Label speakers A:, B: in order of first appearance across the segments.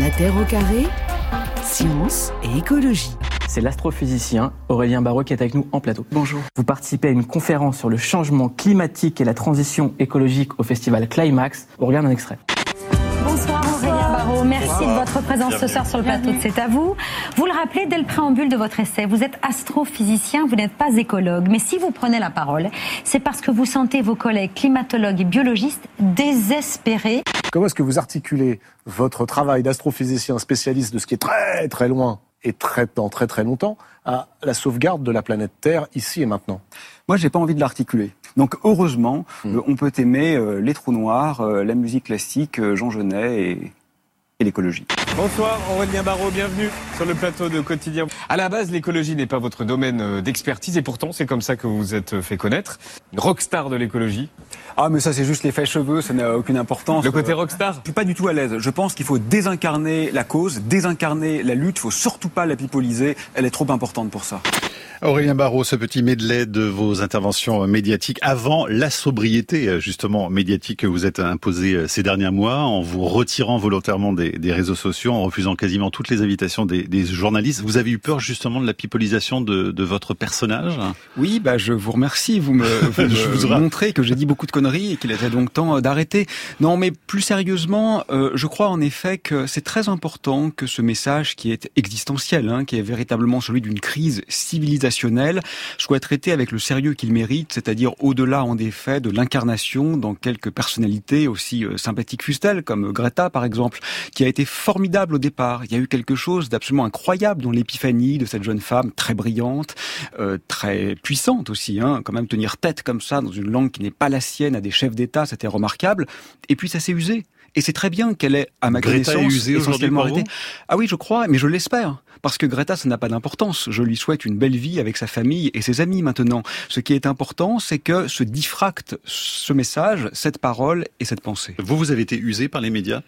A: La Terre au carré, science et écologie.
B: C'est l'astrophysicien Aurélien Barraud qui est avec nous en plateau.
C: Bonjour.
B: Vous participez à une conférence sur le changement climatique et la transition écologique au festival Climax. On regarde un extrait.
D: Merci de votre présence ce soir sur le plateau de C'est à vous. Vous le rappelez dès le préambule de votre essai, vous êtes astrophysicien, vous n'êtes pas écologue, mais si vous prenez la parole, c'est parce que vous sentez vos collègues climatologues et biologistes désespérés.
E: Comment est-ce que vous articulez votre travail d'astrophysicien spécialiste de ce qui est très très loin et très dans très très longtemps à la sauvegarde de la planète Terre ici et maintenant?
C: Moi, j'ai pas envie de l'articuler. Donc, heureusement, euh, on peut aimer euh, les trous noirs, euh, la musique classique, euh, Jean Genet et, et l'écologie.
F: Bonsoir, Aurélien Barraud, bienvenue sur le plateau de Quotidien. À la base, l'écologie n'est pas votre domaine euh, d'expertise et pourtant, c'est comme ça que vous vous êtes fait connaître. Rockstar de l'écologie.
C: Ah, mais ça, c'est juste l'effet cheveux, ça n'a aucune importance.
F: Le côté rockstar
C: Je suis pas du tout à l'aise. Je pense qu'il faut désincarner la cause, désincarner la lutte. Il faut surtout pas la pipoliser. Elle est trop importante pour ça.
G: Aurélien Barraud, ce petit medley de vos interventions médiatiques avant la sobriété justement médiatique que vous êtes imposé ces derniers mois en vous retirant volontairement des, des réseaux sociaux, en refusant quasiment toutes les invitations des, des, journalistes. Vous avez eu peur justement de la pipolisation de, de votre personnage?
C: Oui, bah je vous remercie. Vous me, vous me
G: Je vous
C: montrez que j'ai dit beaucoup de conneries et qu'il était donc temps d'arrêter. Non, mais plus sérieusement, euh, je crois en effet que c'est très important que ce message qui est existentiel, hein, qui est véritablement celui d'une crise civilisationnelle, soit traité avec le sérieux qu'il mérite, c'est-à-dire au-delà en effet de l'incarnation dans quelques personnalités aussi euh, sympathiques fussent-elles, comme Greta par exemple, qui a été formidable au départ. Il y a eu quelque chose d'absolument incroyable dans l'épiphanie de cette jeune femme très brillante, euh, très puissante aussi, hein, quand même tenir tête comme ça dans une langue qui n'est pas la sienne à des chefs d'État, c'était remarquable. Et puis ça s'est usé. Et c'est très bien qu'elle ait, à ma
G: Greta est
C: connaissance,
G: usée aujourd'hui
C: essentiellement
G: pour vous
C: arrêté. Ah oui, je crois, mais je l'espère. Parce que Greta, ça n'a pas d'importance. Je lui souhaite une belle vie avec sa famille et ses amis maintenant. Ce qui est important, c'est que se diffracte ce message, cette parole et cette pensée.
G: Vous, vous avez été usé par les médias?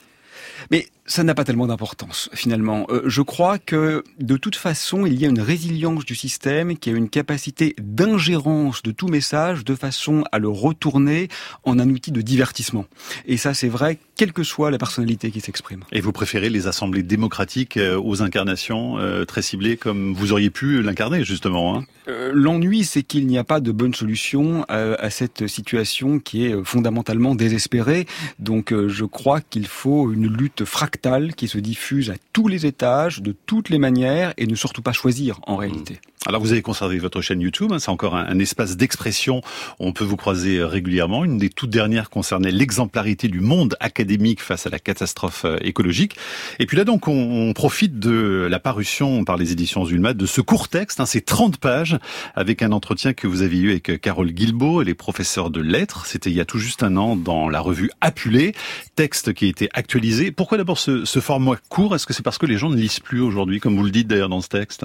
C: Mais ça n'a pas tellement d'importance finalement. Euh, je crois que de toute façon, il y a une résilience du système qui a une capacité d'ingérence de tout message de façon à le retourner en un outil de divertissement. Et ça, c'est vrai, quelle que soit la personnalité qui s'exprime.
G: Et vous préférez les assemblées démocratiques euh, aux incarnations euh, très ciblées comme vous auriez pu l'incarner justement hein?
C: Euh, L'ennui, c'est qu'il n'y a pas de bonne solution à, à cette situation qui est euh, fondamentalement désespérée. Donc, euh, je crois qu'il faut une lutte fractale qui se diffuse à tous les étages, de toutes les manières, et ne surtout pas choisir en réalité.
G: Alors vous avez conservé votre chaîne YouTube, hein, c'est encore un, espace d'expression, on peut vous croiser euh, régulièrement. Une des toutes dernières concernait l'exemplarité du monde académique face à la catastrophe euh, écologique. Et puis là donc on, profite de la parution par les éditions Zulma de ce court texte, hein, c'est 30 pages, avec un entretien que vous avez eu avec euh, Carole Guilbeault, elle est professeure de lettres, c'était il y a tout juste un an dans la revue Appulé, texte qui a été actualisé. Pourquoi d'abord ce, ce format court? Est-ce que c'est parce que les gens ne lisent plus aujourd'hui, comme vous le dites d'ailleurs dans ce texte?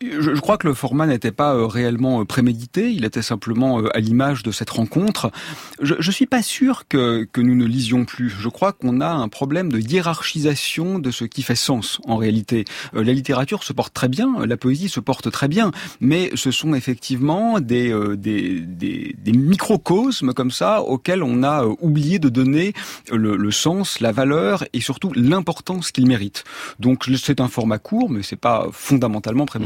C: Je, crois que le format n'était pas euh, réellement euh, prémédité, il était simplement euh, à l'image de cette rencontre. Je, je suis pas sûr que, que nous ne lisions plus. Je crois qu'on a un problème de hiérarchisation de ce qui fait sens en réalité. La littérature se porte très bien, la poésie se porte très bien, mais ce sont effectivement des, des, des, des microcosmes comme ça auxquels on a oublié de donner le, le sens, la valeur et surtout l'importance qu'ils méritent. Donc c'est un format court, mais c'est pas fondamentalement prémédité.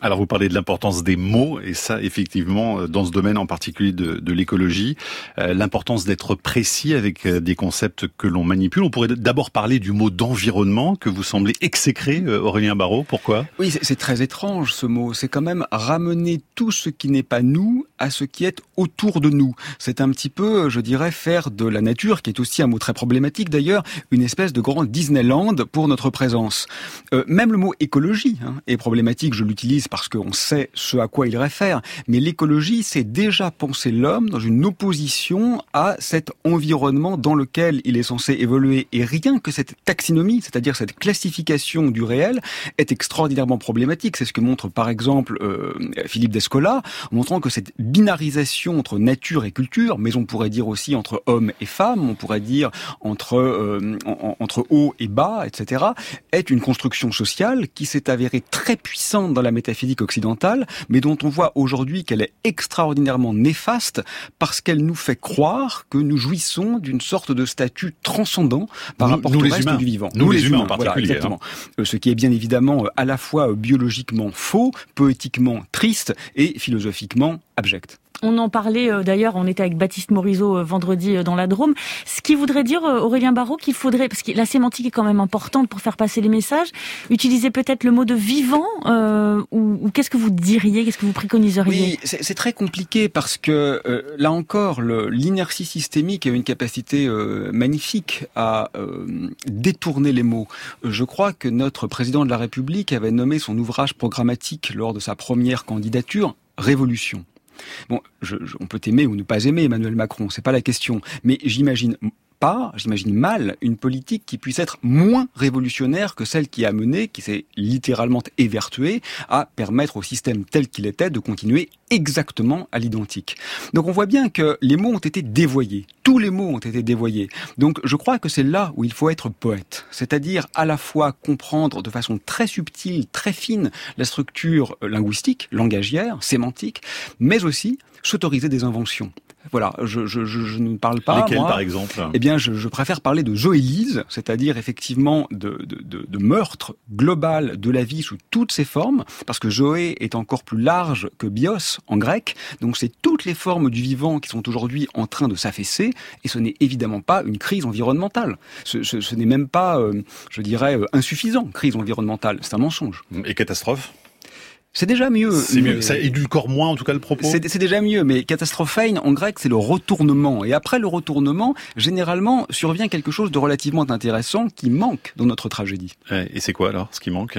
G: Alors vous parlez de l'importance des mots, et ça effectivement, euh, dans ce domaine en particulier de, de l'écologie, euh, l'importance d'être précis avec euh, des concepts que l'on manipule. On pourrait d'abord parler du mot d'environnement que vous semblez exécrer, Aurélien Barraud. Pourquoi?
C: Oui, c'est très étrange ce mot. C'est quand même ramener tout ce qui n'est pas nous à ce qui est autour de nous. C'est un petit peu, je dirais, faire de la nature, qui est aussi un mot très problématique d'ailleurs, une espèce de grand Disneyland pour notre présence. Euh, même le mot écologie hein, est problématique. Je l'utilise parce qu'on sait ce à quoi il réfère. Mais l'écologie, c'est déjà penser l'homme dans une opposition à cet environnement dans lequel il est censé évoluer. Et rien que cette taxinomie, c'est-à-dire cette classification du réel, est extraordinairement problématique. C'est ce que montre par exemple euh, Philippe Descola, montrant que cette binarisation entre nature et culture, mais on pourrait dire aussi entre hommes et femmes, on pourrait dire entre euh, entre haut et bas, etc., est une construction sociale qui s'est avérée très puissante dans la métaphysique occidentale, mais dont on voit aujourd'hui qu'elle est extraordinairement néfaste parce qu'elle nous fait croire que nous jouissons d'une sorte de statut transcendant par rapport au reste du vivant.
G: Nous, les, humains, en particulier. exactement.
C: Hein. Ce qui est bien évidemment à la fois biologiquement faux, poétiquement triste et philosophiquement
H: On en parlait euh, d'ailleurs, on était avec Baptiste Morisot euh, vendredi euh, dans la Drôme. Ce qui voudrait dire, Aurélien Barraud, qu'il faudrait, parce que la sémantique est quand même importante pour faire passer les messages, utiliser peut-être le mot de vivant, ou, qu'est-ce que vous diriez, qu'est-ce que vous préconiseriez?
C: Oui, c'est très compliqué parce que là encore, l'inertie systémique a une capacité magnifique à détourner les mots. Je crois que notre président de la République avait nommé son ouvrage programmatique lors de sa première candidature Révolution. Bon, on peut aimer ou ne pas aimer Emmanuel Macron, c'est pas la question. Mais j'imagine pas, j'imagine mal, une politique qui puisse être moins révolutionnaire que celle qui a mené, qui s'est littéralement évertuée, à permettre au système tel qu'il était de continuer exactement à l'identique. Donc on voit bien que les mots ont été dévoyés, tous les mots ont été dévoyés. Donc je crois que c'est là où il faut être poète, c'est-à-dire à la fois comprendre de façon très subtile, très fine la structure linguistique, langagière, sémantique, mais aussi s'autoriser des inventions. Voilà, je, je, je, ne parle pas.
G: Lesquels, par exemple?
C: Eh bien, je, je, préfère parler de zoélise, c'est-à-dire effectivement de, de, de, de, meurtre global de la vie sous toutes ses formes, parce que zoé est encore plus large que bios en grec. Donc, c'est toutes les formes du vivant qui sont aujourd'hui en train de s'affaisser, et ce n'est évidemment pas une crise environnementale. Ce, ce, ce n'est même pas, euh, je dirais, euh, insuffisant, crise environnementale. C'est un mensonge.
G: Et catastrophe?
C: C'est déjà mieux.
G: C'est mieux. Ça édulcore moins, en tout cas, le propos.
C: C'est déjà mieux. Mais catastrophein, en grec, c'est le retournement. Et après le retournement, généralement, survient quelque chose de relativement intéressant qui manque dans notre tragédie.
G: Et c'est quoi alors, ce qui manque?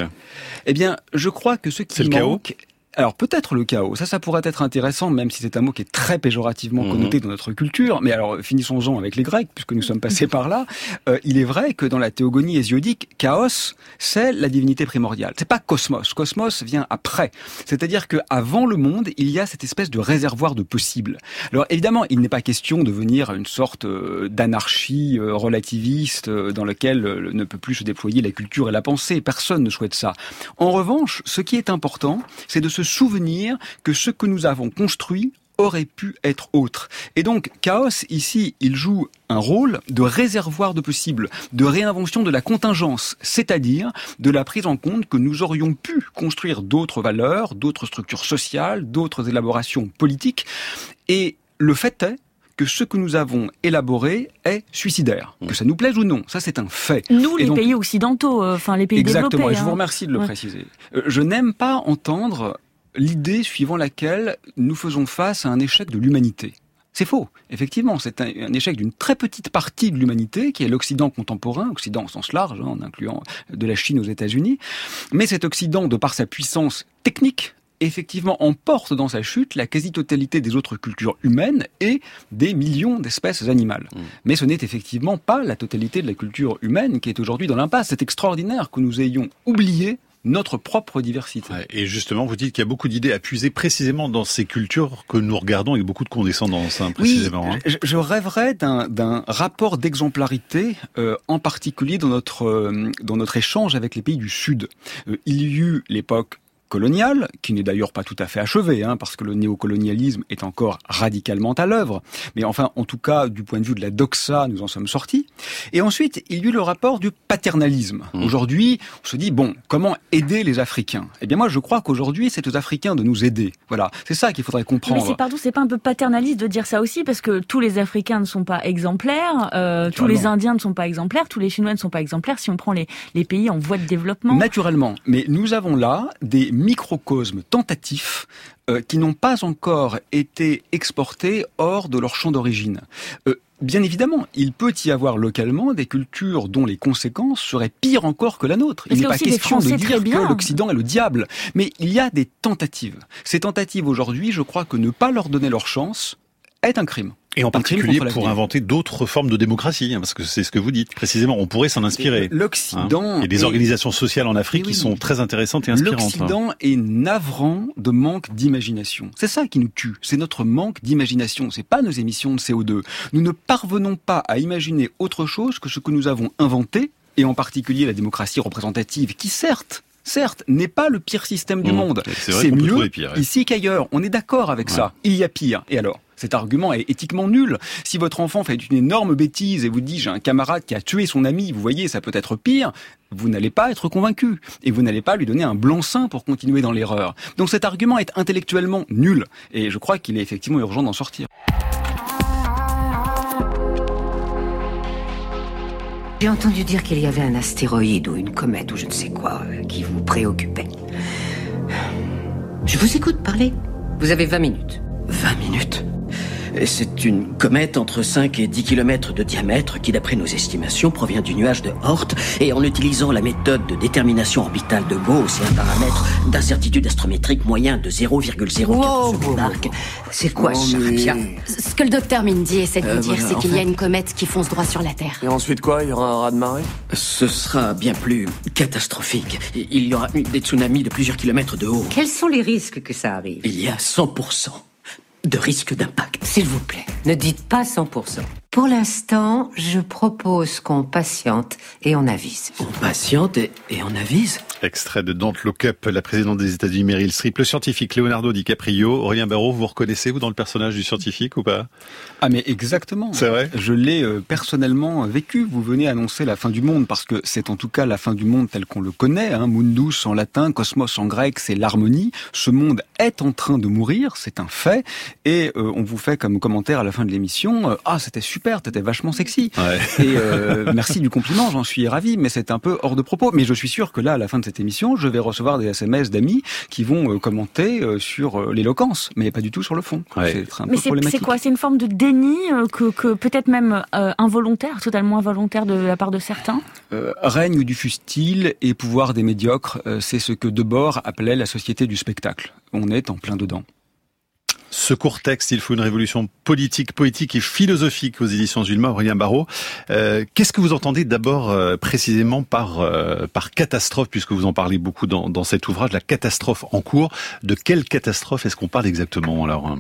C: Eh bien, je crois que ce qui manque, alors peut-être le chaos, ça ça pourrait être intéressant, même si c'est un mot qui est très péjorativement mhm. connoté dans notre culture. Mais alors finissons-en avec les Grecs, puisque nous sommes passés par là. Euh, il est vrai que dans la théogonie hésiodique, chaos, c'est la divinité primordiale. C'est pas cosmos. Cosmos vient après. C'est-à-dire que avant le monde, il y a cette espèce de réservoir de possibles. Alors évidemment, il n'est pas question de venir une sorte euh, d'anarchie euh, relativiste dans laquelle ne peut plus se déployer la culture et la pensée. Personne ne souhaite ça. En revanche, ce qui est important, c'est de se souvenir que ce que nous avons construit aurait pu être autre. Et donc, Chaos, ici, il joue un rôle de réservoir de possibles, de réinvention de la contingence, c'est-à-dire de la prise en compte que nous aurions pu construire d'autres valeurs, d'autres structures sociales, d'autres élaborations politiques. Et le fait est que ce que nous avons élaboré est suicidaire. Que ça nous plaise ou non, ça c'est un fait.
H: Nous, les pays occidentaux, euh, enfin les pays
C: exactement,
H: développés. Exactement,
C: et je vous hein. remercie de le préciser. Euh, je n'aime pas entendre l'idée suivant laquelle nous faisons face à un échec de l'humanité. C'est faux, effectivement, c'est un, échec d'une très petite partie de l'humanité, qui est l'Occident contemporain, Occident au sens large, hein, en incluant de la Chine aux États-Unis, mais cet Occident, de par sa puissance technique, effectivement emporte dans sa chute la quasi-totalité des autres cultures humaines et des millions d'espèces animales. Mmh. Mais ce n'est effectivement pas la totalité de la culture humaine qui est aujourd'hui dans l'impasse. C'est extraordinaire que nous ayons oublié notre propre diversité.
G: Et justement, vous dites qu'il y a beaucoup d'idées à puiser précisément dans ces cultures que nous regardons avec beaucoup de condescendance, hein, précisément.
C: Hein. je, rêverais d'un rapport d'exemplarité, euh, en particulier dans notre, euh, dans notre échange avec les pays du Sud. Euh, il y eut l'époque coloniale, qui n'est d'ailleurs pas tout à fait achevée, hein, parce que le néocolonialisme est encore radicalement à l'œuvre. Mais enfin, en tout cas, du point de vue de la doxa, nous en sommes sortis. Et ensuite, il y eut le rapport du paternalisme. Mmh. Aujourd'hui, on se dit, bon, comment aider les Africains? Eh bien moi, je crois qu'aujourd'hui, c'est aux Africains de nous aider. Voilà, c'est ça qu'il faudrait comprendre.
H: Mais c'est pardon, c'est pas un peu paternaliste de dire ça aussi, parce que tous les Africains ne sont pas exemplaires, euh, tous les Indiens ne sont pas exemplaires, tous les Chinois ne sont pas exemplaires, si on prend les, les pays en voie de développement.
C: Naturellement, mais nous avons là des microcosmes tentatifs euh, qui n'ont pas encore été exportés hors de leur champ d'origine. Euh, bien évidemment, il peut y avoir localement des cultures dont les conséquences seraient pires encore que la nôtre. il n'est pas question de dire que l'Occident est le diable, mais il y a des tentatives. Ces tentatives aujourd'hui, je crois que ne pas leur donner leur chance est un crime.
G: Et en particulier pour inventer d'autres formes de démocratie, hein, parce que c'est ce que vous dites précisément. On pourrait s'en inspirer.
C: L'Occident.
G: Hein. Il y a des organisations sociales en Afrique qui sont très intéressantes et inspirantes.
C: Hein. L'Occident est navrant de manque d'imagination. C'est ça qui nous tue. C'est notre manque d'imagination. C'est pas nos émissions de CO2. Nous ne parvenons pas à imaginer autre chose que ce que nous avons inventé, et en particulier la démocratie représentative, qui certes certes, n'est pas le pire système du mmh. monde. C'est mieux ici qu'ailleurs. On est d'accord avec ça. Il y a pire. Et alors? Cet argument est éthiquement nul. Si votre enfant fait une énorme bêtise et vous dit j'ai un camarade qui a tué son ami, vous voyez, ça peut être pire, vous n'allez pas être convaincu et vous n'allez pas lui donner un blanc-seing pour continuer dans l'erreur. Donc cet argument est intellectuellement nul et je crois qu'il est effectivement urgent d'en sortir.
A: J'ai entendu dire qu'il y avait un astéroïde ou une comète ou je ne sais quoi euh, qui vous préoccupait. Je vous écoute parler. Vous avez 20 minutes. 20 minutes? C'est une comète entre 5 et 10 km de diamètre qui, d'après nos estimations, provient du nuage de Hort. Et en utilisant la méthode de détermination orbitale de Gauss et un paramètre d'incertitude astrométrique moyen de 0,04 C'est quoi ça
I: Ce que le docteur Mindy essaie de vous euh, dire, c'est qu'il y a une comète qui fonce droit sur la Terre.
F: Et ensuite quoi? Il y aura un raz de marée?
A: Ce sera bien plus catastrophique. Il y aura des tsunamis de plusieurs kilomètres de haut. Quels sont les risques que ça arrive? Il y a 100% de risque d'impact. S'il vous plaît, ne dites pas 100%. Pour l'instant, je propose qu'on patiente et on avise. On patiente et, on avise
G: Extrait de Don't Look Up, la présidente des États-Unis Meryl Streep, le scientifique Leonardo DiCaprio, Aurélien Barraud, vous reconnaissez vous dans le personnage du scientifique ou pas?
C: Ah mais exactement.
G: C'est vrai?
C: Je l'ai euh, personnellement vécu. Vous venez annoncer la fin du monde parce que c'est en tout cas la fin du monde tel qu'on le connaît. Hein. Mundus en latin, cosmos en grec, c'est l'harmonie. Ce monde est en train de mourir, c'est un fait. Et euh, on vous fait comme commentaire à la fin de l'émission, euh, ah c'était super t'étais vachement sexy. Et euh, merci du compliment, j'en suis ravi, mais c'est un peu hors de propos. Mais je suis sûr que là, à la fin de cette émission, je vais recevoir des SMS d'amis qui vont euh, commenter euh, sur l'éloquence, mais pas du tout sur le fond.
H: C'est un mais C'est quoi? C'est une forme de déni que, que peut-être même involontaire, totalement involontaire de la part de certains?
C: Règne du fustile et pouvoir des médiocres, c'est ce que Debord appelait la société du spectacle. On est en plein dedans.
G: Ce court texte, il faut une révolution politique, poétique et philosophique aux éditions Zulma, Aurélien Barraud. Euh, Qu'est-ce que vous entendez d'abord euh, précisément par euh, par catastrophe, puisque vous en parlez beaucoup dans, dans cet ouvrage, la catastrophe en cours. De quelle catastrophe est-ce qu'on parle exactement alors?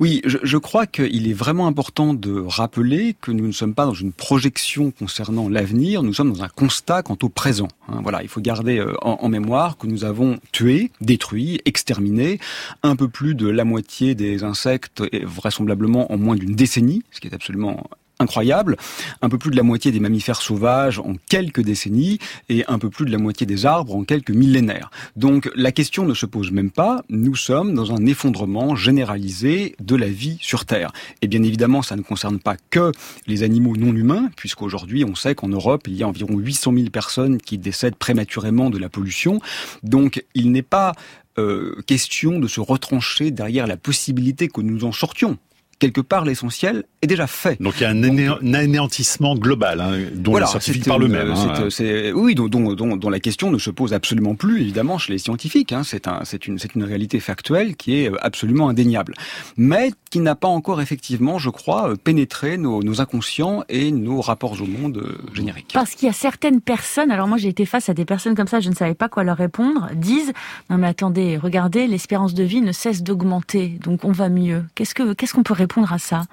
C: Oui, je, je crois qu'il est vraiment important de rappeler que nous ne sommes pas dans une projection concernant l'avenir, nous sommes dans un constat quant au présent. Hein. voilà, il faut garder en mémoire que nous avons tué, détruit, exterminé un peu plus de la moitié des insectes vraisemblablement en moins d'une décennie, ce qui est absolument incroyable, un peu plus de la moitié des mammifères sauvages en quelques décennies et un peu plus de la moitié des arbres en quelques millénaires. Donc la question ne se pose même pas, nous sommes dans un effondrement généralisé de la vie sur Terre. Et bien évidemment, ça ne concerne pas que les animaux non humains, puisqu'aujourd'hui on sait qu'en Europe, il y a environ 800 000 personnes qui décèdent prématurément de la pollution. Donc il n'est pas euh, question de se retrancher derrière la possibilité que nous en sortions quelque part l'essentiel est déjà fait.
G: Donc il y a un, anéantissement global hein, dont voilà, les scientifiques parlent eux-mêmes.
C: Hein. Oui, dont, dont, dont, la question ne se pose absolument plus évidemment chez les scientifiques. Hein. C'est un, une, une réalité factuelle qui est euh, absolument indéniable, mais qui n'a pas encore effectivement, je crois, euh, pénétré nos, nos inconscients et nos rapports au monde euh, génériques.
H: Parce qu'il y a certaines personnes, alors moi j'ai été face à des personnes comme ça, je ne savais pas quoi leur répondre, disent non mais attendez, regardez, l'espérance de vie ne cesse d'augmenter, donc on va mieux. Qu'est-ce que qu'est-ce qu'on peut répondre à ça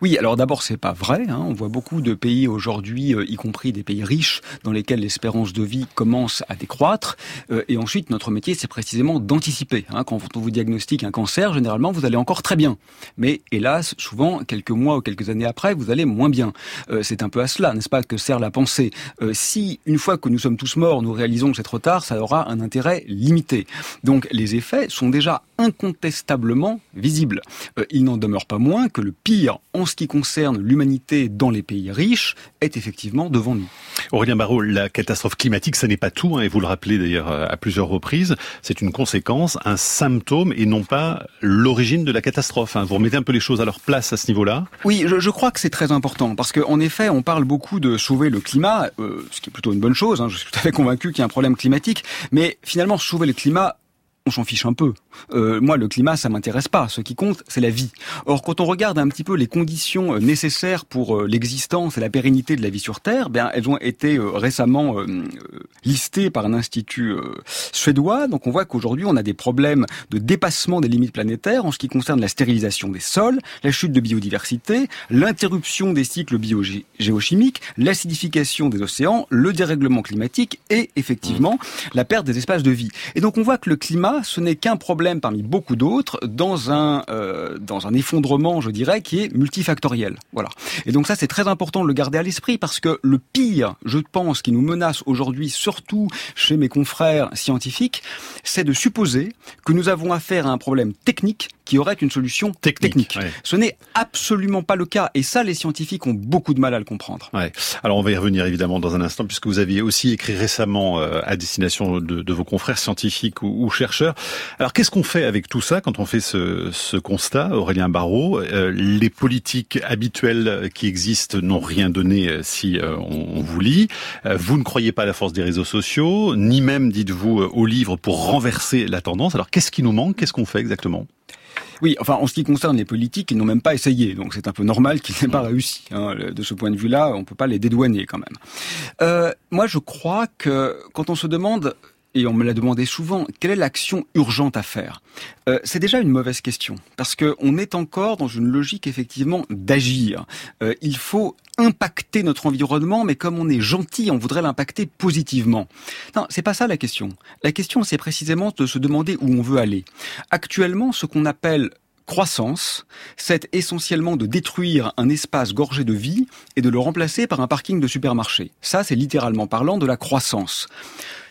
C: Oui, alors d'abord c'est pas vrai. Hein. On voit beaucoup de pays aujourd'hui, euh, y compris des pays riches, dans lesquels l'espérance de vie commence à décroître. Euh, et ensuite, notre métier, c'est précisément d'anticiper. Hein. Quand on vous diagnostique un cancer, généralement, vous allez encore très bien. Mais hélas, souvent, quelques mois ou quelques années après, vous allez moins bien. Euh, c'est un peu à cela, n'est-ce pas, que sert la pensée. si, une fois que nous sommes tous morts, nous réalisons que c'est trop tard, ça aura un intérêt limité. Donc, les effets sont déjà incontestablement visibles. il n'en demeure pas moins que le pire en ce qui concerne l'humanité dans les pays riches est effectivement devant nous.
G: Aurélien Barrault, la catastrophe climatique, ça n'est pas tout, hein, et vous le rappelez d'ailleurs euh, à plusieurs reprises, c'est une conséquence, un symptôme et non pas l'origine de la catastrophe. Hein. Vous remettez un peu les choses à leur place à ce niveau-là?
C: Oui, je, je, crois que c'est très important, parce qu'en effet, on parle beaucoup de sauver le climat, euh, ce qui est plutôt une bonne chose, hein, je suis tout à fait convaincu qu'il y a un problème climatique, mais finalement, sauver le climat, on s'en fiche un peu. Euh, moi, le climat, ça m'intéresse pas. Ce qui compte, c'est la vie. Or, quand on regarde un petit peu les conditions euh, nécessaires pour euh, l'existence et la pérennité de la vie sur Terre, bien, elles ont été récemment listées par un institut suédois. Donc, on voit qu'aujourd'hui, on a des problèmes de dépassement des limites planétaires en ce qui concerne la stérilisation des sols, la chute de biodiversité, l'interruption des cycles biogéochimiques, l'acidification des océans, le dérèglement climatique et effectivement la perte des espaces de vie. Et donc, on voit que le climat ce n'est qu'un problème parmi beaucoup d'autres dans un euh, dans un effondrement, je dirais, qui est multifactoriel. Voilà. Et donc ça, c'est très important de le garder à l'esprit parce que le pire, je pense, qui nous menace aujourd'hui, surtout chez mes confrères scientifiques, c'est de supposer que nous avons affaire à un problème technique qui aurait une solution technique. Ce n'est absolument pas le cas. Et ça, les scientifiques ont beaucoup de mal à le comprendre.
G: Ouais. Alors, on va y revenir évidemment dans un instant, puisque vous aviez aussi écrit récemment euh, à destination de, de, vos confrères scientifiques ou, ou chercheurs. Alors, qu'est-ce qu'on fait avec tout ça quand on fait ce, ce constat, Aurélien Barrault? Euh, Les politiques habituelles qui existent n'ont rien donné euh, si on, on, vous lit. vous ne croyez pas à la force des réseaux sociaux, ni même, dites-vous, au livre pour renverser la tendance. Alors, qu'est-ce qui nous manque? Qu'est-ce qu'on fait exactement?
C: Oui, enfin, en ce qui concerne les politiques, ils n'ont même pas essayé, donc c'est un peu normal qu'ils n'aient pas réussi. Hein. De ce point de vue-là, on peut pas les dédouaner quand même. Euh, moi, je crois que quand on se demande et on me l'a demandé souvent, quelle est l'action urgente à faire euh, C'est déjà une mauvaise question, parce qu'on est encore dans une logique effectivement d'agir. Euh, il faut impacter notre environnement, mais comme on est gentil, on voudrait l'impacter positivement. Non, c'est pas ça la question. La question, c'est précisément de se demander où on veut aller. Actuellement, ce qu'on appelle croissance, c'est essentiellement de détruire un espace gorgé de vie et de le remplacer par un parking de supermarché. Ça, c'est littéralement parlant de la croissance.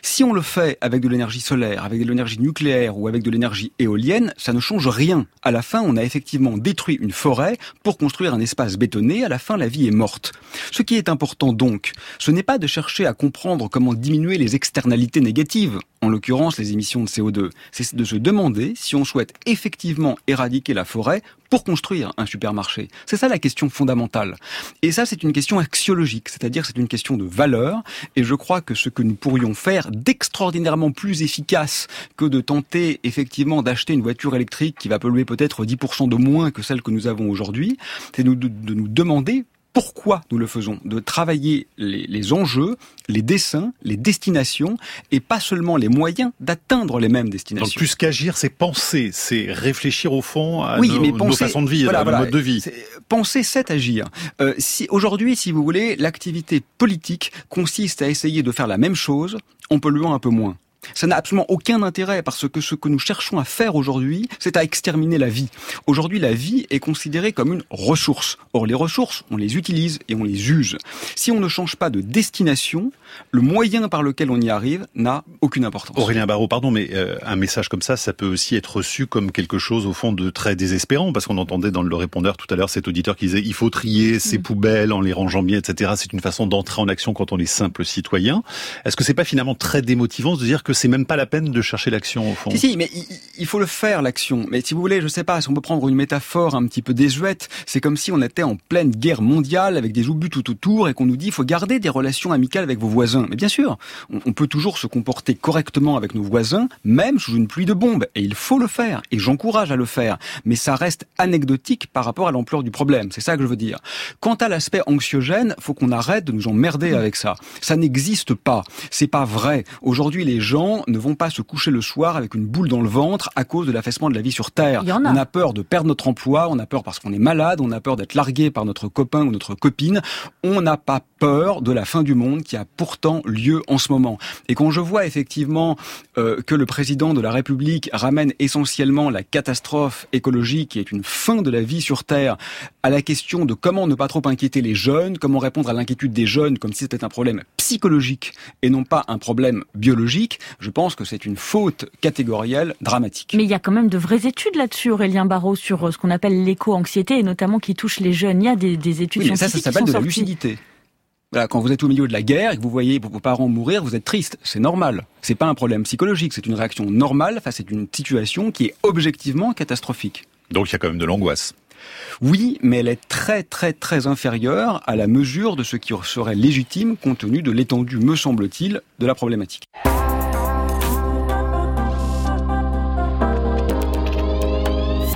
C: Si on le fait avec de l'énergie solaire, avec de l'énergie nucléaire ou avec de l'énergie éolienne, ça ne change rien. À la fin, on a effectivement détruit une forêt pour construire un espace bétonné. À la fin, la vie est morte. Ce qui est important donc, ce n'est pas de chercher à comprendre comment diminuer les externalités négatives, en l'occurrence les émissions de CO2. C'est de se demander si on souhaite effectivement éradiquer la forêt pour construire un supermarché. C'est ça la question fondamentale. Et ça, c'est une question axiologique, c'est-à-dire c'est une question de valeur. Et je crois que ce que nous pourrions faire d'extraordinairement plus efficace que de tenter effectivement d'acheter une voiture électrique qui va polluer peut-être 10% de moins que celle que nous avons aujourd'hui, c'est de, de nous demander pourquoi nous le faisons, de travailler les, les, enjeux, les dessins, les destinations, et pas seulement les moyens d'atteindre les mêmes destinations.
G: Donc plus qu'agir, c'est penser, c'est réfléchir au fond à nos, mais penser, nos, façons de vivre, à nos modes de vie.
C: Penser, c'est agir. Euh, si, Aujourd'hui, si vous voulez, l'activité politique consiste à essayer de faire la même chose en polluant un peu moins. Ça n'a absolument aucun intérêt parce que ce que nous cherchons à faire aujourd'hui, c'est à exterminer la vie. Aujourd'hui, la vie est considérée comme une ressource. Or, les ressources, on les utilise et on les use. Si on ne change pas de destination, le moyen par lequel on y arrive n'a aucune importance.
G: Aurélien Barraud, pardon, mais euh, un message comme ça, ça peut aussi être reçu comme quelque chose au fond de très désespérant parce qu'on entendait dans le répondeur tout à l'heure cet auditeur qui disait il faut trier ces mm. poubelles en les rangeant bien, etc. C'est une façon d'entrer en action quand on est simple citoyen. Est-ce que c'est pas finalement très démotivant de dire que c'est même pas la peine de chercher l'action au fond.
C: Si, si, mais il faut le faire l'action. Mais si vous voulez, je sais pas, si on peut prendre une métaphore un petit peu désuète, c'est comme si on était en pleine guerre mondiale avec des obus tout autour et qu'on nous dit il faut garder des relations amicales avec vos voisins. Mais bien sûr, on, peut toujours se comporter correctement avec nos voisins, même sous une pluie de bombes. Et il faut le faire. Et j'encourage à le faire. Mais ça reste anecdotique par rapport à l'ampleur du problème. C'est ça que je veux dire. Quant à l'aspect anxiogène, faut qu'on arrête de nous emmerder avec ça. Ça n'existe pas. C'est pas vrai. Aujourd'hui, les gens ne vont pas se coucher le soir avec une boule dans le ventre à cause de l'affaissement de la vie sur Terre.
H: On
C: a peur de perdre notre emploi, on a peur parce qu'on est malade, on a peur d'être largué par notre copain ou notre copine. On n'a pas peur de la fin du monde qui a pourtant lieu en ce moment. Et quand je vois effectivement euh, que le président de la République ramène essentiellement la catastrophe écologique qui est une fin de la vie sur Terre à la question de comment ne pas trop inquiéter les jeunes, comment répondre à l'inquiétude des jeunes comme si c'était un problème psychologique et non pas un problème biologique, je pense que c'est une faute catégorielle dramatique.
H: Mais il y a quand même de vraies études là-dessus, Aurélien Barraud, sur euh, ce qu'on appelle l'éco-anxiété et notamment qui touche les jeunes. Il y a des, des études oui,
C: ça, ça s'appelle de la lucidité. Voilà, quand vous êtes au milieu de la guerre et que vous voyez vos parents mourir, vous êtes triste. C'est normal. C'est pas un problème psychologique. C'est une réaction normale face à une situation qui est objectivement catastrophique.
G: Donc il y a quand même de l'angoisse.
C: Oui, mais elle est très très très inférieure à la mesure de ce qui serait légitime compte tenu de l'étendue, me semble-t-il, de la problématique.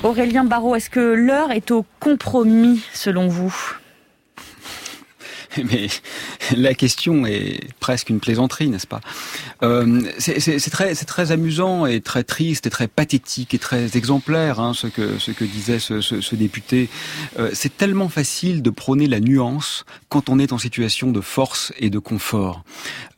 H: Aurélien Barraud, est-ce que l'heure est au compromis selon vous?
C: Mais la question est presque une plaisanterie, n'est-ce pas? Euh, C'est très, très amusant et très triste et très pathétique et très exemplaire hein, ce que ce que disait ce, ce, ce député. Euh, c'est tellement facile de prôner la nuance quand on est en situation de force et de confort.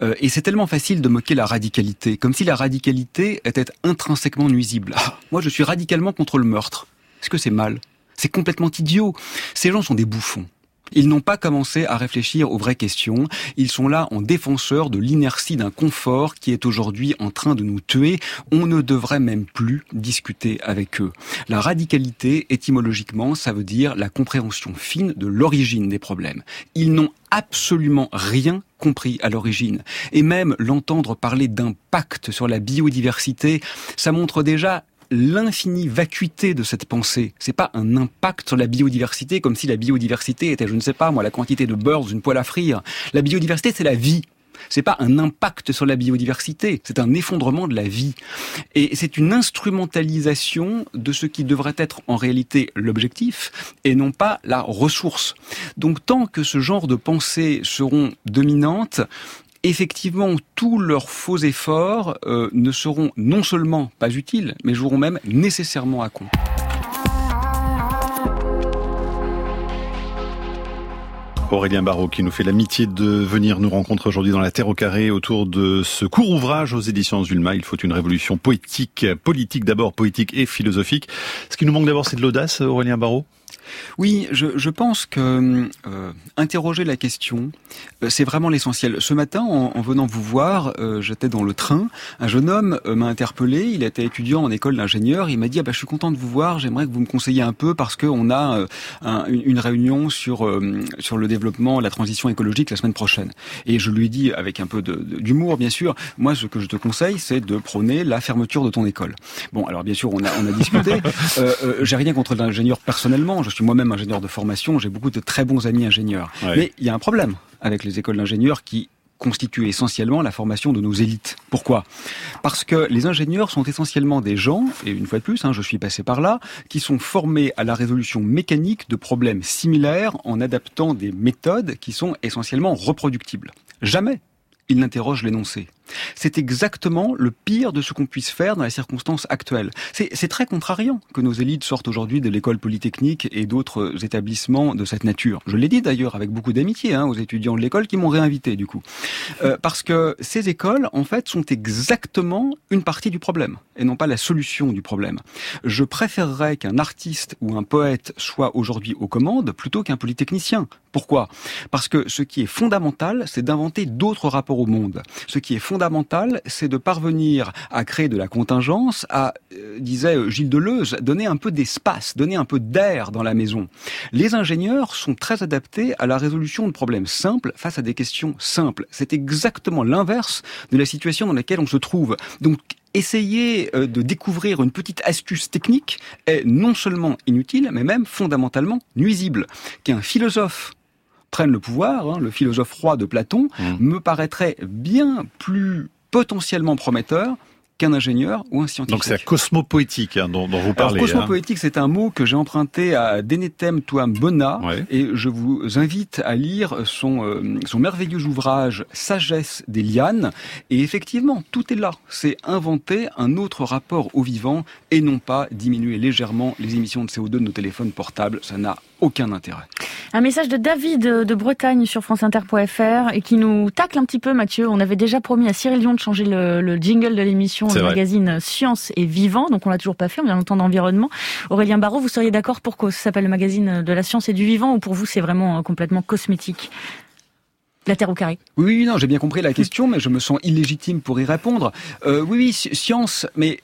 C: Euh, et c'est tellement facile de moquer la radicalité, comme si la radicalité était intrinsèquement nuisible. Ah, moi, je suis radicalement contre le meurtre. Est-ce que c'est mal? C'est complètement idiot. Ces gens sont des bouffons. Ils n'ont pas commencé à réfléchir aux vraies questions. Ils sont là en défenseurs de l'inertie d'un confort qui est aujourd'hui en train de nous tuer. On ne devrait même plus discuter avec eux. La radicalité, étymologiquement, ça veut dire la compréhension fine de l'origine des problèmes. Ils n'ont absolument rien compris à l'origine. Et même l'entendre parler d'impact sur la biodiversité, ça montre déjà l'infinie vacuité de cette pensée. C'est pas un impact sur la biodiversité comme si la biodiversité était, je ne sais pas moi, la quantité de beurre d'une poêle à frire. La biodiversité, c'est la vie. C'est pas un impact sur la biodiversité, c'est un effondrement de la vie. Et c'est une instrumentalisation de ce qui devrait être en réalité l'objectif et non pas la ressource. Donc tant que ce genre de pensées seront dominantes, effectivement, tous leurs faux efforts euh, ne seront non seulement pas utiles, mais joueront même nécessairement à compte.
G: Aurélien Barraud qui nous fait l'amitié de venir nous rencontrer aujourd'hui dans la Terre au carré autour de ce court ouvrage aux éditions Zulma. Il faut une révolution poétique, politique d'abord, poétique et philosophique. Ce qui nous manque d'abord, c'est de l'audace, Aurélien Barraud
C: oui, je, je pense que euh, interroger la question, euh, c'est vraiment l'essentiel. Ce matin, en, en, venant vous voir, euh, j'étais dans le train. Un jeune homme euh, m'a interpellé. Il était étudiant en école d'ingénieur. Il m'a dit ah bah, je suis content de vous voir. J'aimerais que vous me conseilliez un peu parce qu'on a euh, un, une, une, réunion sur sur le développement, la transition écologique la semaine prochaine. Et je lui ai dit avec un peu d'humour, bien sûr. Moi, ce que je te conseille, c'est de prôner la fermeture de ton école. Bon, alors bien sûr, on a on a discuté. J'ai rien contre l'ingénieur personnellement. Je suis moi-même ingénieur de formation, j'ai beaucoup de très bons amis ingénieurs. Mais il y a un problème avec les écoles d'ingénieurs qui constituent essentiellement la formation de nos élites. Pourquoi? Parce que les ingénieurs sont essentiellement des gens, et une fois de plus, hein, je suis passé par là, qui sont formés à la résolution mécanique de problèmes similaires en adaptant des méthodes qui sont essentiellement reproductibles. Jamais ils n'interrogent l'énoncé. C'est exactement le pire de ce qu'on puisse faire dans les circonstances actuelles. C'est très contrariant que nos élites sortent aujourd'hui de l'école polytechnique et d'autres établissements de cette nature. Je l'ai dit d'ailleurs avec beaucoup d'amitié hein, aux étudiants de l'école qui m'ont réinvité du coup. Euh, parce que ces écoles, en fait, sont exactement une partie du problème et non pas la solution du problème. Je préférerais qu'un artiste ou un poète soit aujourd'hui aux commandes plutôt qu'un polytechnicien. Pourquoi? Parce que ce qui est fondamental, c'est d'inventer d'autres rapports au monde. Ce qui est c'est de parvenir à créer de la contingence, à, euh, disait Gilles Deleuze, donner un peu d'espace, donner un peu d'air dans la maison. Les ingénieurs sont très adaptés à la résolution de problèmes simples face à des questions simples. C'est exactement l'inverse de la situation dans laquelle on se trouve. Donc, essayer euh, de découvrir une petite astuce technique est non seulement inutile, mais même fondamentalement nuisible. Qu'un philosophe prennent le pouvoir, hein, le philosophe roi de Platon, mmh. me paraîtrait bien plus potentiellement prometteur qu'un ingénieur ou un scientifique.
G: Donc c'est cosmopoétique hein, dont, dont, vous parlez.
C: Alors, cosmopoétique, hein. c'est un mot que j'ai emprunté à Denetem Tuam Bona, ouais. et je vous invite à lire son, euh, son merveilleux ouvrage Sagesse des lianes. Et effectivement, tout est là. C'est inventer un autre rapport au vivant et non pas diminuer légèrement les émissions de CO2 de nos téléphones portables. Ça n'a aucun intérêt.
H: Un message de David de Bretagne sur franceinter.fr et qui nous tacle un petit peu, Mathieu. On avait déjà promis à Cyril Dion de changer le, le jingle de l'émission, le vrai. magazine Science et Vivant, donc on l'a toujours pas fait, on vient d'entendre environnement. Aurélien Barraud, vous seriez d'accord pour que ça s'appelle le magazine de la science et du vivant ou pour vous c'est vraiment complètement cosmétique? La Terre au carré.
C: Oui, non, j'ai bien compris la question, mais je me sens illégitime pour y répondre. Euh, oui, oui, science, mais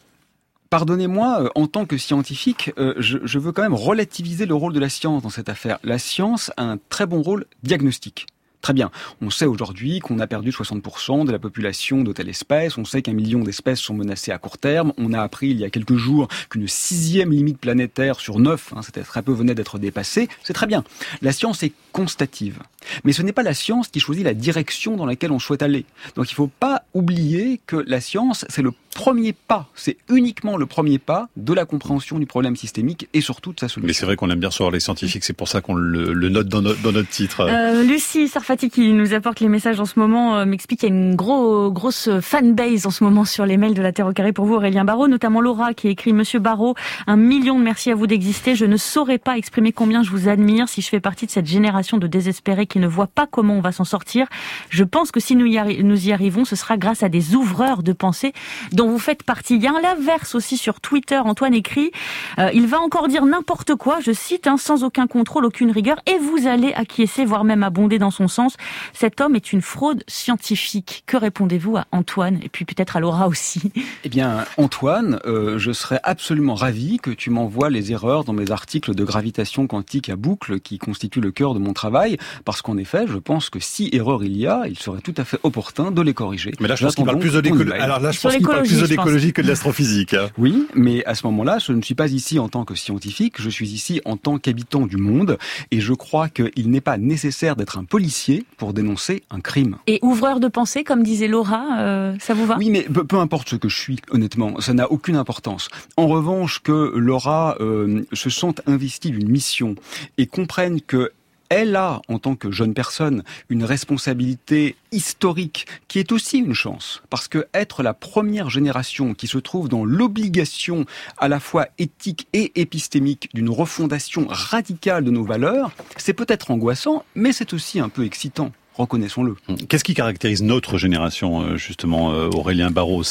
C: pardonnez-moi, euh, en tant que scientifique, euh, je, je, veux quand même relativiser le rôle de la science dans cette affaire. La science a un très bon rôle diagnostique. Très bien. On sait aujourd'hui qu'on a perdu 60% de la population de telle espèce. On sait qu'un million d'espèces sont menacées à court terme. On a appris il y a quelques jours qu'une sixième limite planétaire sur neuf, hein, c'était très peu, venait d'être dépassée. C'est très bien. La science est constative. Mais ce n'est pas la science qui choisit la direction dans laquelle on souhaite aller. Donc il ne faut pas oublier que la science, c'est le premier pas, c'est uniquement le premier pas de la compréhension du problème systémique et surtout de sa solution.
G: Mais c'est vrai qu'on aime bien recevoir les scientifiques, c'est pour ça qu'on le, note dans, dans, notre titre.
H: Euh, Lucie Sarfati qui nous apporte les messages en ce moment euh, m'explique qu'il y a une gros, grosse fanbase en ce moment sur les mails de la Terre au carré pour vous Aurélien Barraud, notamment Laura qui écrit Monsieur Barraud, un million de merci à vous d'exister. Je ne saurais pas exprimer combien je vous admire si je fais partie de cette génération de désespérés qui ne voient pas comment on va s'en sortir. Je pense que si nous y, nous y arrivons, ce sera grâce à des ouvreurs de pensée dont vous faites partie. Il y a l'inverse aussi sur Twitter. Antoine écrit euh, Il va encore dire n'importe quoi, je cite, hein, sans aucun contrôle, aucune rigueur, et vous allez acquiescer, voire même abonder dans son sens. Cet homme est une fraude scientifique. Que répondez-vous à Antoine et puis peut-être à Laura aussi?
C: Eh bien, Antoine, euh, je serais absolument ravi que tu m'envoies les erreurs dans mes articles de gravitation quantique à boucle qui constituent le cœur de mon travail, parce qu'en effet, je pense que si erreur il y a, il serait tout à fait opportun de les corriger.
G: Mais là, je pense qu'il parle plus de l'écologie. Alors là, je pense qu'il parle plus de l'écologie que de l'astrophysique. Hein.
C: Oui, mais à ce moment-là, je ne suis pas ici en tant que scientifique, je suis ici en tant qu'habitant du monde, et je crois qu'il n'est pas nécessaire d'être un policier pour dénoncer un crime.
H: Et ouvreur de pensée, comme disait Laura, euh, ça vous va?
C: Oui, mais peu, importe ce que je suis, honnêtement, ça n'a aucune importance. En revanche, que Laura euh, se sente investie d'une mission et comprenne que elle a, en tant que jeune personne, une responsabilité historique qui est aussi une chance. Parce que être la première génération qui se trouve dans l'obligation à la fois éthique et épistémique d'une refondation radicale de nos valeurs, c'est peut-être angoissant, mais c'est aussi un peu excitant reconnaissons-le.
G: Qu'est-ce qui caractérise notre génération, euh, justement, euh, Aurélien Barraud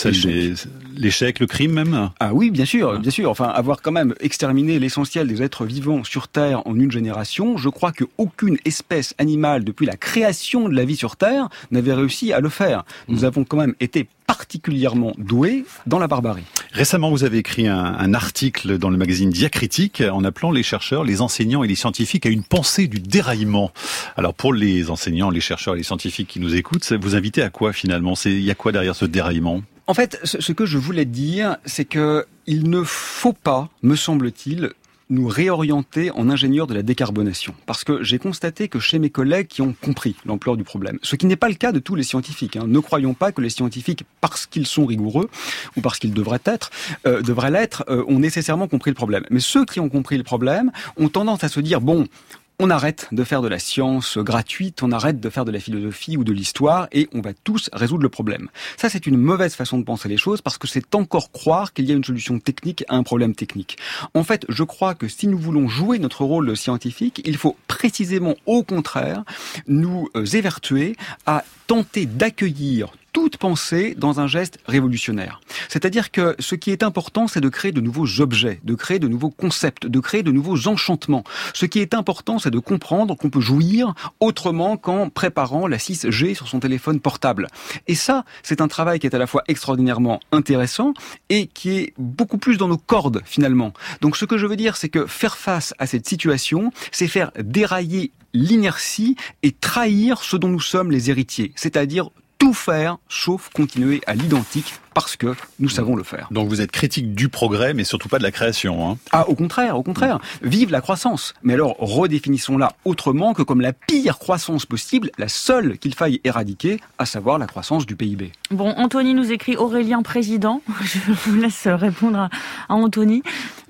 G: L'échec, le crime même?
C: Ah oui, bien sûr, bien sûr. Enfin, avoir quand même exterminé l'essentiel des êtres vivants sur Terre en une génération, je crois qu'aucune espèce animale, depuis la création de la vie sur Terre, n'avait réussi à le faire. Nous mmh. avons quand même été particulièrement doué dans la barbarie.
G: Récemment, vous avez écrit un, article dans le magazine Diacritique en appelant les chercheurs, les enseignants et les scientifiques à une pensée du déraillement. Alors pour les enseignants, les chercheurs et les scientifiques qui nous écoutent, vous invitez à quoi finalement? Il y a quoi derrière ce déraillement?
C: En fait, ce que je voulais dire, c'est que il ne faut pas, me semble-t-il, nous réorienter en ingénieurs de la décarbonation. Parce que j'ai constaté que chez mes collègues qui ont compris l'ampleur du problème, ce qui n'est pas le cas de tous les scientifiques. Hein. Ne croyons pas que les scientifiques, parce qu'ils sont rigoureux, ou parce qu'ils devraient être, euh, devraient l'être, euh, ont nécessairement compris le problème. Mais ceux qui ont compris le problème ont tendance à se dire, bon, on arrête de faire de la science gratuite, on arrête de faire de la philosophie ou de l'histoire et on va tous résoudre le problème. Ça, c'est une mauvaise façon de penser les choses parce que c'est encore croire qu'il y a une solution technique à un problème technique. En fait, je crois que si nous voulons jouer notre rôle scientifique, il faut précisément au contraire nous euh, évertuer à tenter d'accueillir toute pensée dans un geste révolutionnaire. C'est-à-dire que ce qui est important, c'est de créer de nouveaux objets, de créer de nouveaux concepts, de créer de nouveaux enchantements. Ce qui est important, c'est de comprendre qu'on peut jouir autrement qu'en préparant la 6G sur son téléphone portable. Et ça, c'est un travail qui est à la fois extraordinairement intéressant et qui est beaucoup plus dans nos cordes finalement. Donc ce que je veux dire, c'est que faire face à cette situation, c'est faire dérailler l'inertie et trahir ce dont nous sommes les héritiers, c'est-à-dire faire sauf continuer à l'identique parce que nous savons le faire.
G: Donc vous êtes critique du progrès, mais surtout pas de la création. Hein.
C: Ah, au contraire, au contraire. Vive la croissance. Mais alors redéfinissons-la autrement que comme la pire croissance possible, la seule qu'il faille éradiquer, à savoir la croissance du PIB.
H: Bon, Anthony nous écrit Aurélien président. Je vous laisse répondre à, Anthony.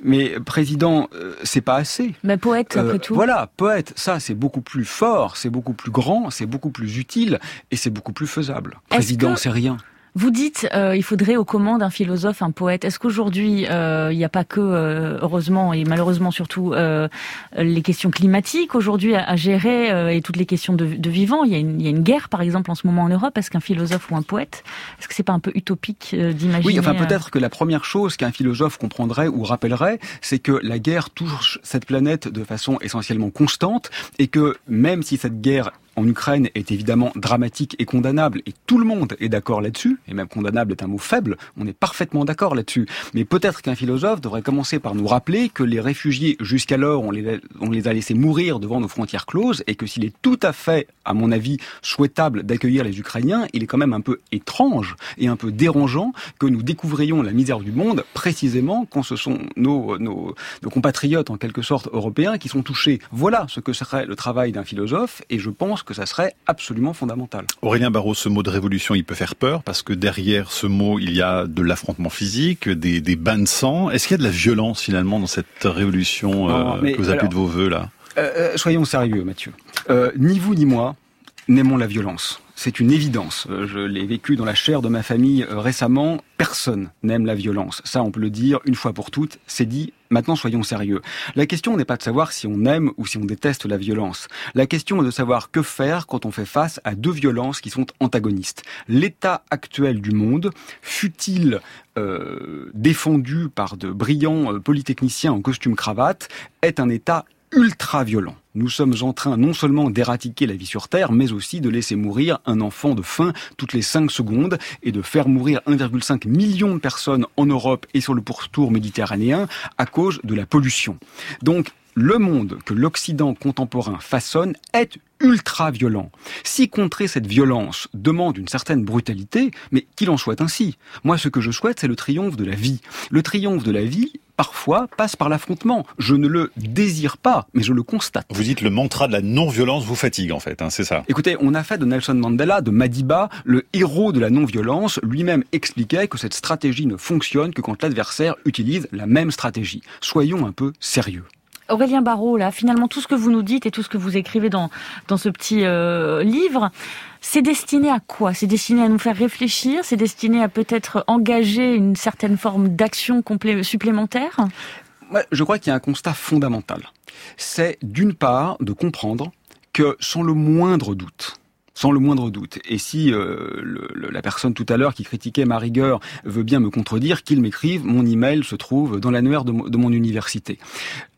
C: Mais président, euh, c'est pas assez.
H: Mais poète, après euh, tout.
C: Voilà, poète, ça c'est beaucoup plus fort, c'est beaucoup plus grand, c'est beaucoup plus utile et c'est beaucoup plus faisable. Président, c'est rien.
H: Vous dites euh, il faudrait aux commandes un philosophe, un poète. Est-ce qu'aujourd'hui euh, il n'y a pas que euh, heureusement et malheureusement surtout euh, les questions climatiques aujourd'hui à, gérer et toutes les questions de, de vivant? Il y, a une, il y, a une, guerre par exemple en ce moment en Europe. Est-ce qu'un philosophe ou un poète Est-ce que c'est pas un peu utopique d'imaginer
C: Oui, enfin peut-être que la première chose qu'un philosophe comprendrait ou rappellerait, c'est que la guerre touche cette planète de façon essentiellement constante et que même si cette guerre en Ukraine est évidemment dramatique et condamnable, et tout le monde est d'accord là-dessus, et même condamnable est un mot faible, on est parfaitement d'accord là-dessus. Mais peut-être qu'un philosophe devrait commencer par nous rappeler que les réfugiés, jusqu'alors, on les, a laissés mourir devant nos frontières closes, et que s'il est tout à fait, à mon avis, souhaitable d'accueillir les Ukrainiens, il est quand même un peu étrange et un peu dérangeant que nous découvrions la misère du monde précisément quand ce sont nos compatriotes, en quelque sorte, européens, qui sont touchés. Voilà ce que serait le travail d'un philosophe, et je pense pense que ça serait absolument fondamental.
G: Aurélien Barraud, ce mot de révolution, il peut faire peur parce que derrière ce mot, il y a de l'affrontement physique, des, des bains de sang. Est-ce qu'il y a de la violence finalement dans cette révolution euh, que vous appelez de vos voeux là?
C: euh, euh, Soyons sérieux, Mathieu. ni vous ni moi n'aimons la violence. C'est une évidence. Je l'ai vécu dans la chair de ma famille récemment. Personne n'aime la violence. Ça, on peut le dire une fois pour toutes. C'est dit. Maintenant, soyons sérieux. La question n'est pas de savoir si on aime ou si on déteste la violence. La question est de savoir que faire quand on fait face à deux violences qui sont antagonistes. L'état actuel du monde, fut-il euh, défendu par de brillants polytechniciens en costume cravate, est un état ultra violent. Nous sommes en train non seulement d'éradiquer la vie sur Terre, mais aussi de laisser mourir un enfant de faim toutes les 5 secondes et de faire mourir 1,5 million de personnes en Europe et sur le pourtour méditerranéen à cause de la pollution. Donc, le monde que l'Occident contemporain façonne est ultra violent. Si contrer cette violence demande une certaine brutalité, mais qu'il en soit ainsi. Moi, ce que je souhaite, c'est le triomphe de la vie. Le triomphe de la vie, parfois, passe par l'affrontement. Je ne le désire pas, mais je le constate.
G: Vous dites le mantra de la non-violence vous fatigue, en fait, hein, c'est ça
C: Écoutez, on a fait de Nelson Mandela, de Madiba, le héros de la non-violence. Lui-même expliquait que cette stratégie ne fonctionne que quand l'adversaire utilise la même stratégie. Soyons un peu sérieux.
H: Aurélien Barrault, là, finalement, tout ce que vous nous dites et tout ce que vous écrivez dans, ce petit euh, livre, c'est destiné à quoi? C'est destiné à nous faire réfléchir? C'est destiné à peut-être engager une certaine forme d'action supplémentaire?
C: Je crois qu'il y a un constat fondamental. C'est d'une part de comprendre que sans le moindre doute, sans le moindre doute. Et si euh, la personne tout à l'heure qui critiquait ma rigueur veut bien me contredire, qu'il m'écrive, mon email se trouve dans l'annuaire de, de mon université.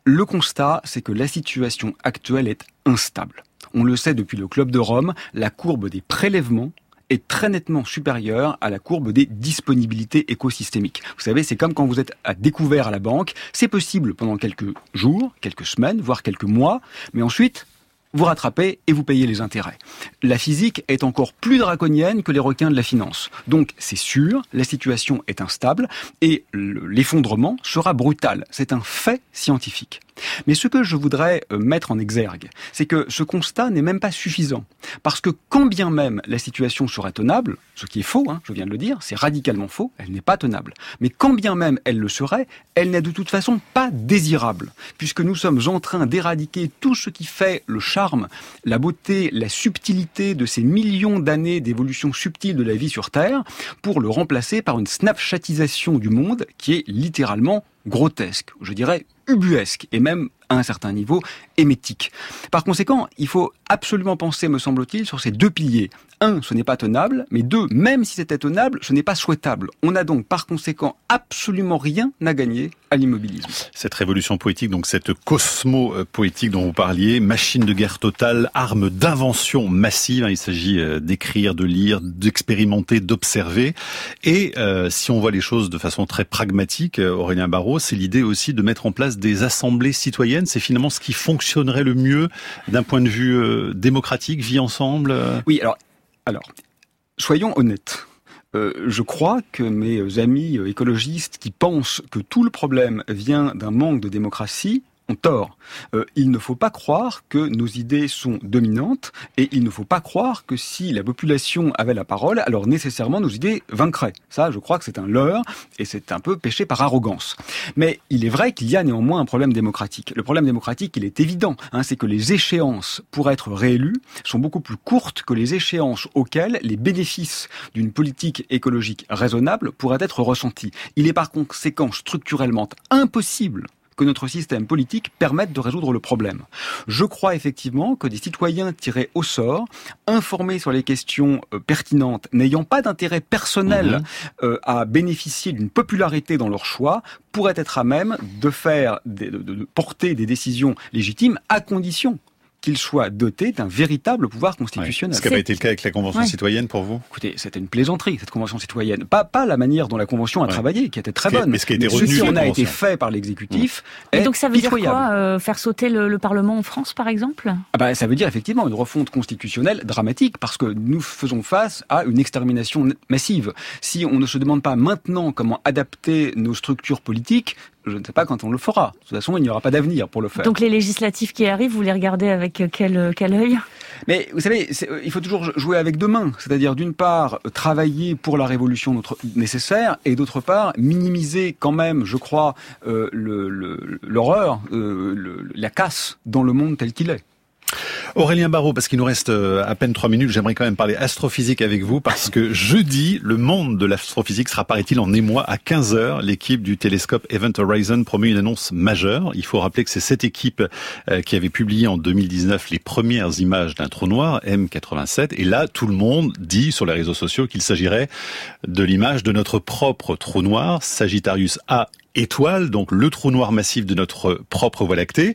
C: Le constat, c'est que la situation actuelle est instable. On le sait depuis le Club de Rome, la courbe des prélèvements est très nettement supérieure à la courbe des disponibilités écosystémiques. Vous savez, c'est comme quand vous êtes à découvert à la banque, c'est possible pendant quelques jours, quelques semaines, voire quelques mois, mais ensuite, vous rattrapez et vous payez les intérêts. La physique est encore plus draconienne que les requins de la finance. Donc c'est sûr, la situation est instable et l'effondrement sera brutal. C'est un fait scientifique. Mais ce que je voudrais euh, mettre en exergue, c'est que ce constat n'est même pas suffisant. Parce que quand bien même la situation serait tenable, ce qui est faux, hein, je viens de le dire, c'est radicalement faux, elle n'est pas tenable. Mais quand bien même elle le serait, elle n'est de toute façon pas désirable, puisque nous sommes en train d'éradiquer tout ce qui fait le charme, la beauté, la subtilité de ces millions d'années d'évolution subtile de la vie sur Terre, pour le remplacer par une snapchatisation du monde qui est littéralement grotesque, je dirais ubuesque et même à un certain niveau émétique. Par conséquent, il faut absolument penser, me semble-t-il, sur ces deux piliers. Un, ce n'est pas tenable, mais deux, même si c'était tenable, ce n'est pas souhaitable. On n'a donc par conséquent absolument rien à gagner à l'immobilisme.
G: Cette révolution poétique, donc cette cosmo-poétique dont vous parliez, machine de guerre totale, arme d'invention massive, hein, il s'agit euh, d'écrire, de lire, d'expérimenter, d'observer. Et euh, si on voit les choses de façon très pragmatique, euh, Aurélien Barraud, c'est l'idée aussi de mettre en place des assemblées citoyennes. C'est finalement ce qui fonctionnerait le mieux d'un point de vue démocratique, vie ensemble.
C: Oui, alors alors, soyons honnêtes. Euh, je crois que mes amis écologistes qui pensent que tout le problème vient d'un manque de démocratie ont tort. Euh, il ne faut pas croire que nos idées sont dominantes et il ne faut pas croire que si la population avait la parole, alors nécessairement nos idées vaincraient. Ça, je crois que c'est un leurre et c'est un peu péché par arrogance. Mais il est vrai qu'il y a néanmoins un problème démocratique. Le problème démocratique, il est évident. Hein, c'est que les échéances pour être réélus sont beaucoup plus courtes que les échéances auxquelles les bénéfices d'une politique écologique raisonnable pourraient être ressentis. Il est par conséquent structurellement impossible que notre système politique permette de résoudre le problème. Je crois effectivement que des citoyens tirés au sort, informés sur les questions euh, pertinentes, n'ayant pas d'intérêt personnel mhm. euh, à bénéficier d'une popularité dans leur choix, pourraient être à même de faire, de porter des décisions légitimes à condition qu'il soit doté d'un véritable pouvoir constitutionnel.
G: Ce qui n'a pas été le cas avec la Convention citoyenne pour vous
C: Écoutez, c'était une plaisanterie, cette Convention citoyenne. Pas, pas la manière dont la Convention a travaillé, qui était très bonne.
G: Mais ce qui a été
C: retenu, ce qui en a été fait par l'exécutif est
H: donc ça veut dire quoi euh, Faire sauter le, Parlement en France, par exemple?
C: Ah bah, Ça veut dire effectivement une refonte constitutionnelle dramatique, parce que nous faisons face à une extermination massive. Si on ne se demande pas maintenant comment adapter nos structures politiques, je ne sais pas quand on le fera. De toute façon, il n'y aura pas d'avenir pour le faire.
H: Donc les législatives qui arrivent, vous les regardez avec quel, quel œil?
C: Mais vous savez, il faut toujours jouer avec deux mains. C'est-à-dire d'une part, travailler pour la révolution nécessaire et d'autre part, minimiser quand même, je crois, euh, l'horreur, euh, la casse dans le monde tel qu'il est.
G: Aurélien Barraud, parce qu'il nous reste euh, à peine trois minutes, j'aimerais quand même parler astrophysique avec vous, parce que jeudi, le monde de l'astrophysique sera, paraît-il, en émoi à 15h. L'équipe du télescope Event Horizon promet une annonce majeure. Il faut rappeler que c'est cette équipe euh, qui avait publié en 2019 les premières images d'un trou noir, M87, et là, tout le monde dit sur les réseaux sociaux qu'il s'agirait de l'image de notre propre trou noir, Sagittarius A étoile, donc le trou noir massif de notre propre Voie lactée.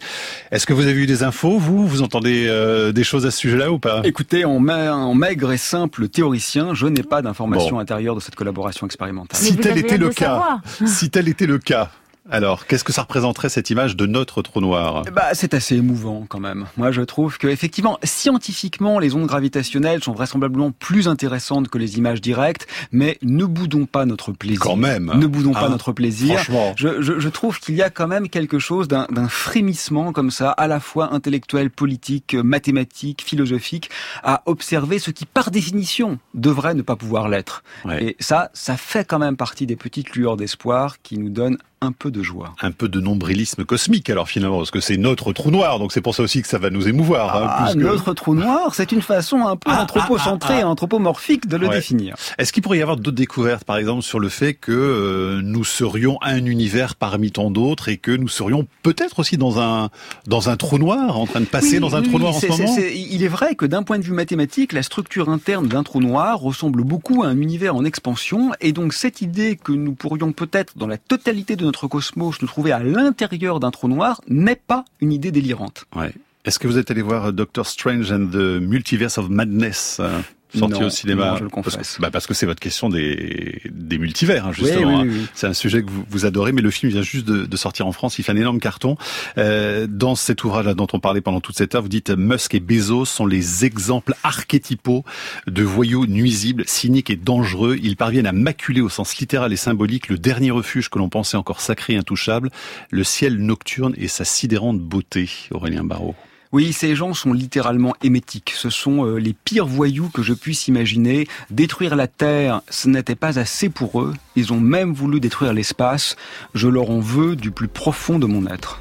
G: Est-ce que vous avez eu des infos, vous? Vous entendez euh, des choses à ce sujet-là ou pas?
C: Écoutez, en, maigre et simple théoricien, je n'ai pas d'informations intérieures de cette collaboration expérimentale.
G: Si tel était le cas, si tel était le cas, alors, qu'est-ce que ça représenterait cette image de notre trou noir?
C: Bah, c'est assez émouvant quand même. Moi, je trouve que effectivement, scientifiquement, les ondes gravitationnelles sont vraisemblablement plus intéressantes que les images directes, mais ne boudons pas notre plaisir.
G: Quand même.
C: Ne boudons pas hein notre plaisir.
G: Franchement.
C: Je, je, je trouve qu'il y a quand même quelque chose d'un frémissement comme ça, à la fois intellectuel, politique, mathématique, philosophique, à observer ce qui, par définition, devrait ne pas pouvoir l'être. Et ça, ça fait quand même partie des petites lueurs d'espoir qui nous donnent un peu de joie.
G: Un peu de nombrilisme cosmique alors finalement, parce que c'est notre trou noir, donc c'est pour ça aussi que ça va nous émouvoir.
C: Hein, ah, Notre trou noir, c'est une façon un peu ah, anthropocentrée, ah, ah, anthropomorphique de le définir.
G: Est-ce qu'il pourrait y avoir d'autres découvertes, par exemple, sur le fait que euh, nous serions un univers parmi tant d'autres et que nous serions peut-être aussi dans un dans un trou noir, en train de passer dans un trou noir en ce moment?
C: Il est vrai que d'un point de vue mathématique, la structure interne d'un trou noir ressemble beaucoup à un univers en expansion, et donc cette idée que nous pourrions peut-être, dans la totalité de notre cosmos nous trouver à l'intérieur d'un trou noir n'est pas une idée délirante.
G: Ouais. Est-ce que vous êtes allé voir Doctor Strange and the Multiverse of Madness euh sorti au cinéma.
C: je le confesse.
G: Parce que, bah parce que c'est votre question des, des multivers, hein, justement. Hein. C'est un sujet que vous, vous, adorez, mais le film vient juste de, de, sortir en France. Il fait un énorme carton. Euh, dans cet ouvrage-là dont on parlait pendant toute cette heure, vous dites Musk et Bezos sont les exemples archétypaux de voyous nuisibles, cyniques et dangereux. Ils parviennent à maculer au sens littéral et symbolique le dernier refuge que l'on pensait encore sacré et intouchable, le ciel nocturne et sa sidérante beauté. Aurélien Barraud.
C: Oui, ces gens sont littéralement émétiques. Ce sont euh, les pires voyous que je puisse imaginer. Détruire la Terre, ce n'était pas assez pour eux. Ils ont même voulu détruire l'espace. Je leur en veux du plus profond de mon être.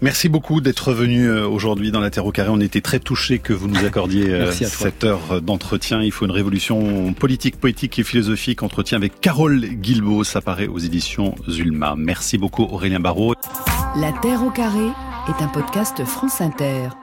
G: Merci beaucoup d'être venu euh, aujourd'hui dans la Terre au Carré. On était très touchés que vous nous accordiez euh, cette heure d'entretien. Il faut une révolution politique, poétique et philosophique. Entretien avec Carole Guilbault. Ça paraît aux éditions Zulma. Merci beaucoup Aurélien Barraud.
J: La Terre au Carré est un podcast France Inter.